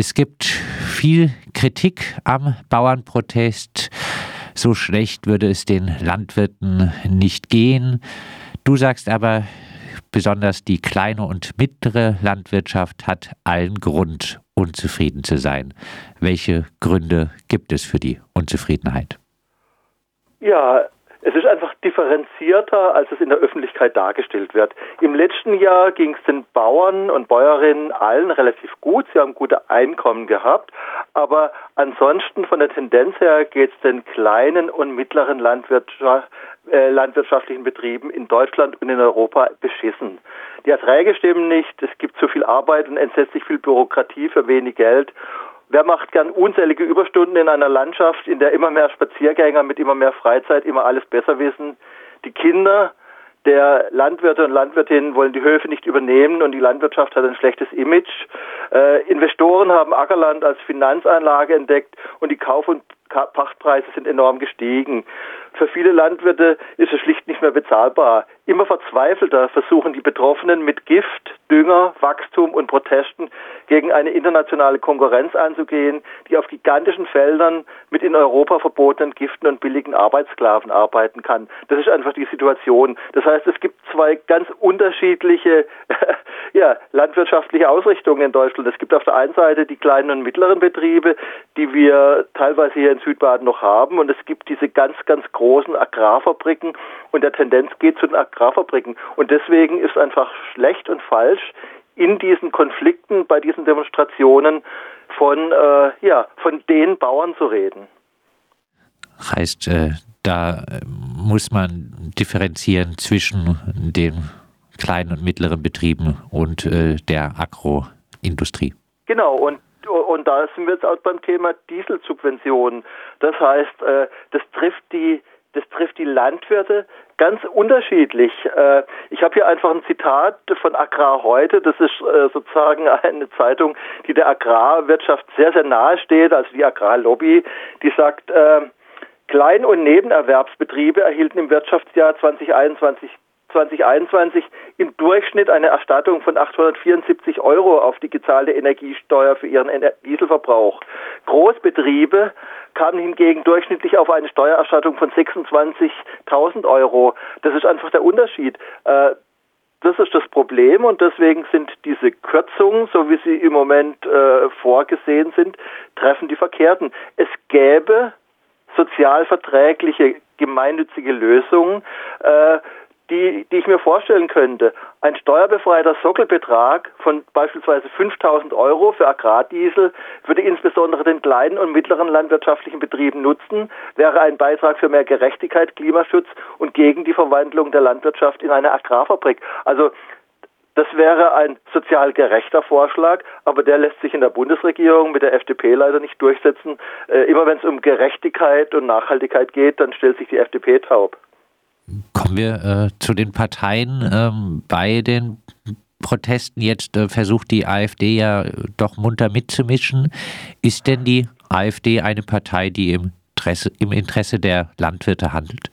Es gibt viel Kritik am Bauernprotest. So schlecht würde es den Landwirten nicht gehen. Du sagst aber, besonders die kleine und mittlere Landwirtschaft hat allen Grund, unzufrieden zu sein. Welche Gründe gibt es für die Unzufriedenheit? Ja, es ist einfach differenzierter, als es in der Öffentlichkeit dargestellt wird. Im letzten Jahr ging es den Bauern und Bäuerinnen allen relativ gut. Sie haben gute Einkommen gehabt. Aber ansonsten von der Tendenz her geht es den kleinen und mittleren Landwirtschaft, äh, landwirtschaftlichen Betrieben in Deutschland und in Europa beschissen. Die Erträge stimmen nicht. Es gibt zu viel Arbeit und entsetzlich viel Bürokratie für wenig Geld. Wer macht gern unzählige Überstunden in einer Landschaft, in der immer mehr Spaziergänger mit immer mehr Freizeit immer alles besser wissen? Die Kinder der Landwirte und Landwirtinnen wollen die Höfe nicht übernehmen und die Landwirtschaft hat ein schlechtes Image. Äh, Investoren haben Ackerland als Finanzanlage entdeckt und die Kauf- und Pachtpreise sind enorm gestiegen. Für viele Landwirte ist es schlicht nicht mehr bezahlbar. Immer verzweifelter versuchen die Betroffenen mit Gift, Dünger, Wachstum und Protesten gegen eine internationale Konkurrenz anzugehen, die auf gigantischen Feldern mit in Europa verbotenen Giften und billigen Arbeitssklaven arbeiten kann. Das ist einfach die Situation. Das heißt, es gibt zwei ganz unterschiedliche ja, landwirtschaftliche Ausrichtungen in Deutschland. Es gibt auf der einen Seite die kleinen und mittleren Betriebe, die wir teilweise hier in Südbaden noch haben, und es gibt diese ganz, ganz großen Agrarfabriken und der Tendenz geht zu den Agrarfabriken. Und deswegen ist einfach schlecht und falsch, in diesen Konflikten, bei diesen Demonstrationen von, äh, ja, von den Bauern zu reden. Heißt, äh, da muss man differenzieren zwischen den kleinen und mittleren Betrieben und äh, der Agroindustrie. Genau, und und da sind wir jetzt auch beim Thema Dieselsubventionen. Das heißt, äh, das trifft die das trifft die Landwirte ganz unterschiedlich. Äh, ich habe hier einfach ein Zitat von Agrar heute. Das ist äh, sozusagen eine Zeitung, die der Agrarwirtschaft sehr, sehr nahe steht, also die Agrarlobby, die sagt, Klein- und Nebenerwerbsbetriebe erhielten im Wirtschaftsjahr 2021 2021 im Durchschnitt eine Erstattung von 874 Euro auf die gezahlte Energiesteuer für ihren Dieselverbrauch. Großbetriebe kamen hingegen durchschnittlich auf eine Steuererstattung von 26.000 Euro. Das ist einfach der Unterschied. Äh, das ist das Problem und deswegen sind diese Kürzungen, so wie sie im Moment äh, vorgesehen sind, treffen die Verkehrten. Es gäbe sozialverträgliche gemeinnützige Lösungen, äh, die, die ich mir vorstellen könnte. Ein steuerbefreiter Sockelbetrag von beispielsweise 5000 Euro für Agrardiesel würde insbesondere den kleinen und mittleren landwirtschaftlichen Betrieben nutzen, wäre ein Beitrag für mehr Gerechtigkeit, Klimaschutz und gegen die Verwandlung der Landwirtschaft in eine Agrarfabrik. Also das wäre ein sozial gerechter Vorschlag, aber der lässt sich in der Bundesregierung mit der FDP leider nicht durchsetzen. Äh, immer wenn es um Gerechtigkeit und Nachhaltigkeit geht, dann stellt sich die FDP taub. Kommen wir äh, zu den Parteien. Ähm, bei den Protesten jetzt äh, versucht die AfD ja doch munter mitzumischen. Ist denn die AfD eine Partei, die im Interesse, im Interesse der Landwirte handelt?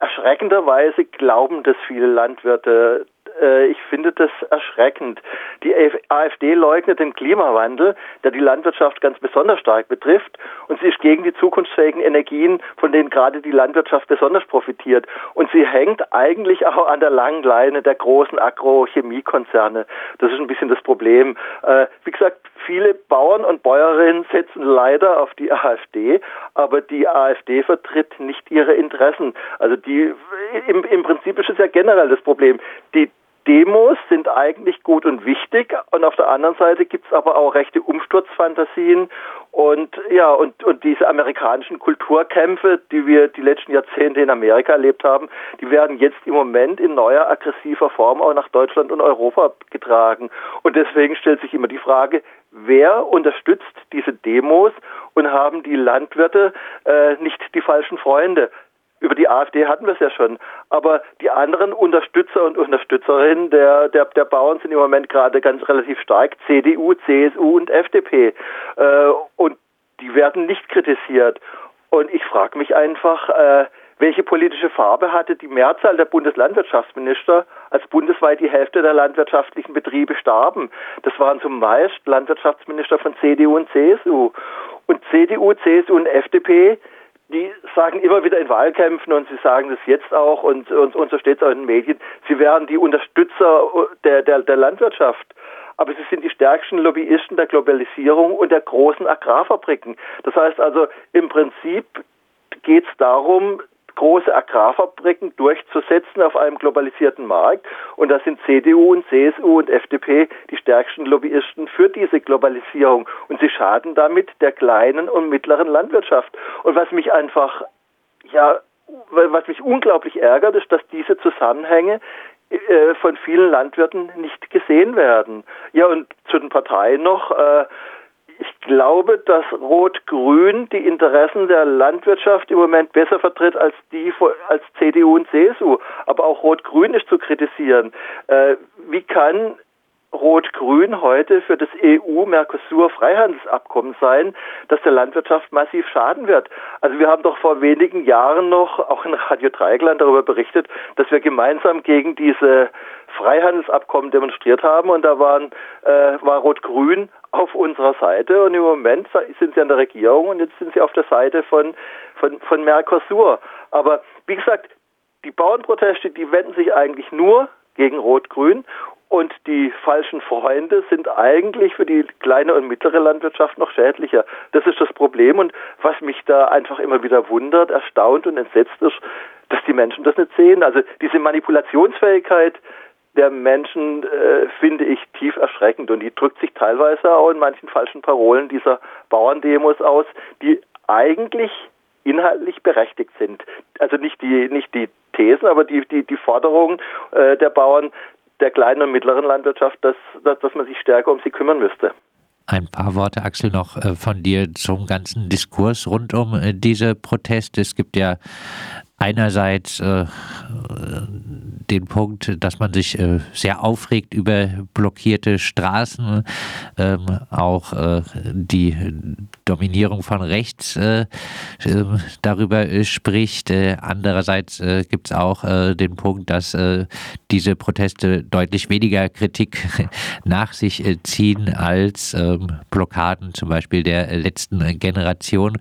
Erschreckenderweise glauben das viele Landwirte äh, ich finde das erschreckend. Die AfD leugnet den Klimawandel, der die Landwirtschaft ganz besonders stark betrifft, und sie ist gegen die zukunftsfähigen Energien, von denen gerade die Landwirtschaft besonders profitiert. Und sie hängt eigentlich auch an der langen Leine der großen Agrochemiekonzerne. Das ist ein bisschen das Problem. Äh, wie gesagt, viele Bauern und Bäuerinnen setzen leider auf die AfD, aber die AfD vertritt nicht ihre Interessen. Also die im, im Prinzip ist es ja generell das Problem. Die Demos sind eigentlich gut und wichtig und auf der anderen Seite gibt es aber auch rechte Umsturzfantasien und ja und und diese amerikanischen Kulturkämpfe, die wir die letzten Jahrzehnte in Amerika erlebt haben, die werden jetzt im Moment in neuer aggressiver Form auch nach Deutschland und Europa getragen und deswegen stellt sich immer die Frage, wer unterstützt diese Demos und haben die Landwirte äh, nicht die falschen Freunde? Über die AfD hatten wir es ja schon. Aber die anderen Unterstützer und Unterstützerinnen der, der, der Bauern sind im Moment gerade ganz relativ stark. CDU, CSU und FDP. Äh, und die werden nicht kritisiert. Und ich frage mich einfach, äh, welche politische Farbe hatte die Mehrzahl der Bundeslandwirtschaftsminister als bundesweit die Hälfte der landwirtschaftlichen Betriebe starben. Das waren zumeist Landwirtschaftsminister von CDU und CSU. Und CDU, CSU und FDP, die sagen immer wieder in Wahlkämpfen und sie sagen das jetzt auch und, und, und so steht es auch in den Medien, sie wären die Unterstützer der, der, der Landwirtschaft aber sie sind die stärksten Lobbyisten der Globalisierung und der großen Agrarfabriken. Das heißt also, im Prinzip geht es darum, große Agrarfabriken durchzusetzen auf einem globalisierten Markt. Und da sind CDU und CSU und FDP die stärksten Lobbyisten für diese Globalisierung. Und sie schaden damit der kleinen und mittleren Landwirtschaft. Und was mich einfach, ja, was mich unglaublich ärgert, ist, dass diese Zusammenhänge äh, von vielen Landwirten nicht gesehen werden. Ja, und zu den Parteien noch. Äh, ich glaube, dass Rot-Grün die Interessen der Landwirtschaft im Moment besser vertritt als die als CDU und CSU. Aber auch Rot-Grün ist zu kritisieren. Äh, wie kann Rot-Grün heute für das EU-Mercosur-Freihandelsabkommen sein, das der Landwirtschaft massiv schaden wird. Also wir haben doch vor wenigen Jahren noch auch in Radio Dreigland darüber berichtet, dass wir gemeinsam gegen diese Freihandelsabkommen demonstriert haben und da waren, äh, war Rot-Grün auf unserer Seite und im Moment sind sie an der Regierung und jetzt sind sie auf der Seite von, von, von Mercosur. Aber wie gesagt, die Bauernproteste, die wenden sich eigentlich nur gegen Rot-Grün und die falschen Freunde sind eigentlich für die kleine und mittlere Landwirtschaft noch schädlicher. Das ist das Problem. Und was mich da einfach immer wieder wundert, erstaunt und entsetzt ist, dass die Menschen das nicht sehen. Also diese Manipulationsfähigkeit der Menschen äh, finde ich tief erschreckend. Und die drückt sich teilweise auch in manchen falschen Parolen dieser Bauerndemos aus, die eigentlich inhaltlich berechtigt sind. Also nicht die, nicht die Thesen, aber die, die, die Forderungen äh, der Bauern, der kleinen und mittleren Landwirtschaft, dass, dass, dass man sich stärker um sie kümmern müsste. Ein paar Worte, Axel, noch äh, von dir zum ganzen Diskurs rund um äh, diese Proteste. Es gibt ja einerseits äh, den Punkt, dass man sich äh, sehr aufregt über blockierte Straßen, ähm, auch äh, die Dominierung von rechts äh, ähm, darüber spricht. Äh, andererseits äh, gibt es auch den Punkt, dass diese Proteste deutlich weniger Kritik nach sich ziehen als ähm, Blockaden zum Beispiel der letzten Generation.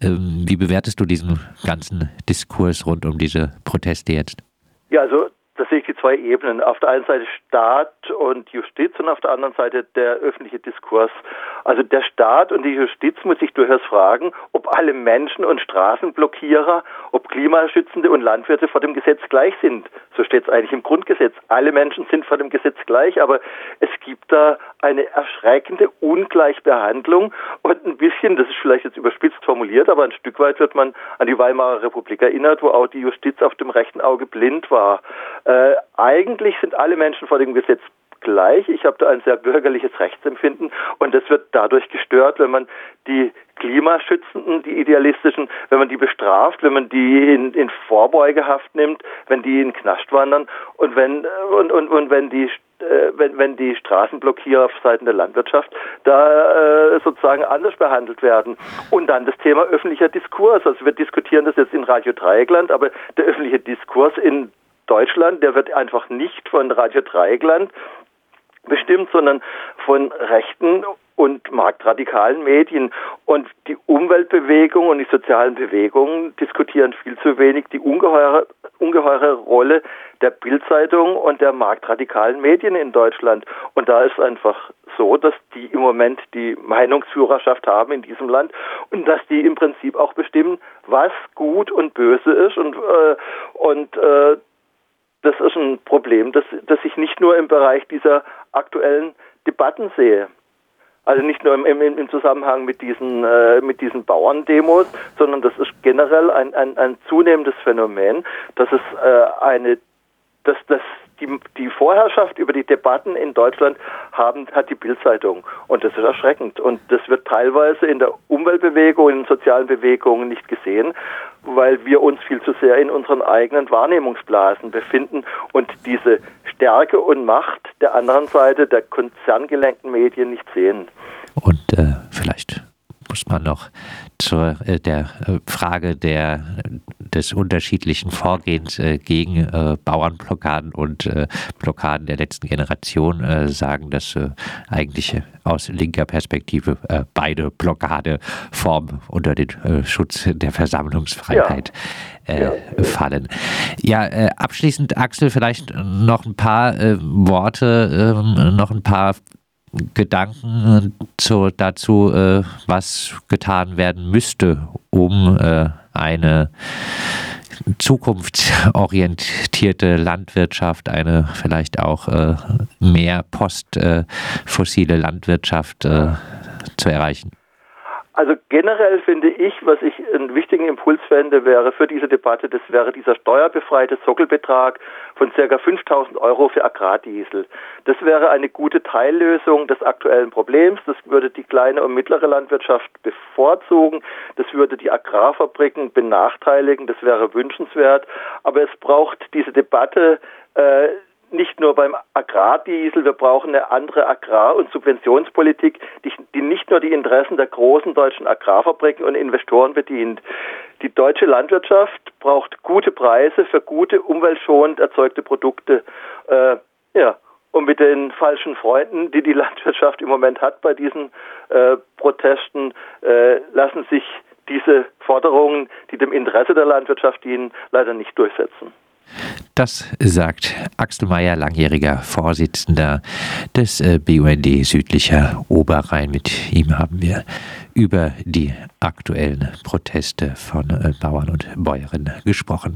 Ähm, wie bewertest du diesen ganzen Diskurs rund um diese Proteste jetzt? Ja, also da sehe ich die zwei Ebenen. Auf der einen Seite Staat und Justiz und auf der anderen Seite der öffentliche Diskurs. Also der Staat und die Justiz muss sich durchaus fragen, ob alle Menschen und Straßenblockierer, ob Klimaschützende und Landwirte vor dem Gesetz gleich sind. So steht es eigentlich im Grundgesetz. Alle Menschen sind vor dem Gesetz gleich, aber es gibt da eine erschreckende Ungleichbehandlung und ein bisschen, das ist vielleicht jetzt überspitzt formuliert, aber ein Stück weit wird man an die Weimarer Republik erinnert, wo auch die Justiz auf dem rechten Auge blind war. Äh, eigentlich sind alle Menschen vor dem Gesetz gleich. Ich habe da ein sehr bürgerliches Rechtsempfinden und das wird dadurch gestört, wenn man die Klimaschützenden, die Idealistischen, wenn man die bestraft, wenn man die in, in Vorbeugehaft nimmt, wenn die in Knast wandern und wenn und, und, und wenn die äh, wenn, wenn die Straßenblockierer auf Seiten der Landwirtschaft da äh, sozusagen anders behandelt werden. Und dann das Thema öffentlicher Diskurs. Also wir diskutieren das jetzt in Radio Dreieckland, aber der öffentliche Diskurs in Deutschland, der wird einfach nicht von Radio Dreieckland bestimmt, sondern von rechten und marktradikalen Medien. Und die Umweltbewegung und die sozialen Bewegungen diskutieren viel zu wenig die ungeheure, ungeheure Rolle der Bildzeitung und der marktradikalen Medien in Deutschland. Und da ist einfach so, dass die im Moment die Meinungsführerschaft haben in diesem Land und dass die im Prinzip auch bestimmen, was gut und böse ist und, äh, und äh, das ist ein Problem, das, das ich nicht nur im Bereich dieser aktuellen Debatten sehe. Also nicht nur im, im, im Zusammenhang mit diesen, äh, mit diesen Bauerndemos, sondern das ist generell ein, ein, ein zunehmendes Phänomen, dass es äh, eine, dass, dass die, die Vorherrschaft über die Debatten in Deutschland haben, hat die Bildzeitung. Und das ist erschreckend. Und das wird teilweise in der Umweltbewegung, in den sozialen Bewegungen nicht gesehen, weil wir uns viel zu sehr in unseren eigenen Wahrnehmungsblasen befinden und diese Stärke und Macht der anderen Seite der konzerngelenkten Medien nicht sehen. Und äh, vielleicht muss man noch zur äh, der äh, Frage der des unterschiedlichen Vorgehens äh, gegen äh, Bauernblockaden und äh, Blockaden der letzten Generation äh, sagen, dass äh, eigentlich aus linker Perspektive äh, beide Blockadeformen unter den Schutz der Versammlungsfreiheit ja. Ja. fallen. Ja, abschließend, Axel, vielleicht noch ein paar Worte, ähm, noch ein paar Gedanken zu, dazu, äh, was getan werden müsste, um äh, eine zukunftsorientierte Landwirtschaft, eine vielleicht auch äh, mehr postfossile Landwirtschaft äh, zu erreichen? Also generell finde ich, was ich einen wichtigen Impuls fände, wäre für diese Debatte, das wäre dieser steuerbefreite Sockelbetrag von ca. 5000 Euro für Agrardiesel. Das wäre eine gute Teillösung des aktuellen Problems. Das würde die kleine und mittlere Landwirtschaft bevorzugen. Das würde die Agrarfabriken benachteiligen. Das wäre wünschenswert. Aber es braucht diese Debatte, äh, nicht nur beim Agrardiesel, wir brauchen eine andere Agrar- und Subventionspolitik, die, die, nicht nur die Interessen der großen deutschen Agrarfabriken und Investoren bedient. Die deutsche Landwirtschaft braucht gute Preise für gute, umweltschonend erzeugte Produkte. Äh, ja, und mit den falschen Freunden, die die Landwirtschaft im Moment hat bei diesen äh, Protesten, äh, lassen sich diese Forderungen, die dem Interesse der Landwirtschaft dienen, leider nicht durchsetzen. Das sagt Axel Mayer, langjähriger Vorsitzender des äh, BUND Südlicher Oberrhein. Mit ihm haben wir über die aktuellen Proteste von äh, Bauern und Bäuerinnen gesprochen.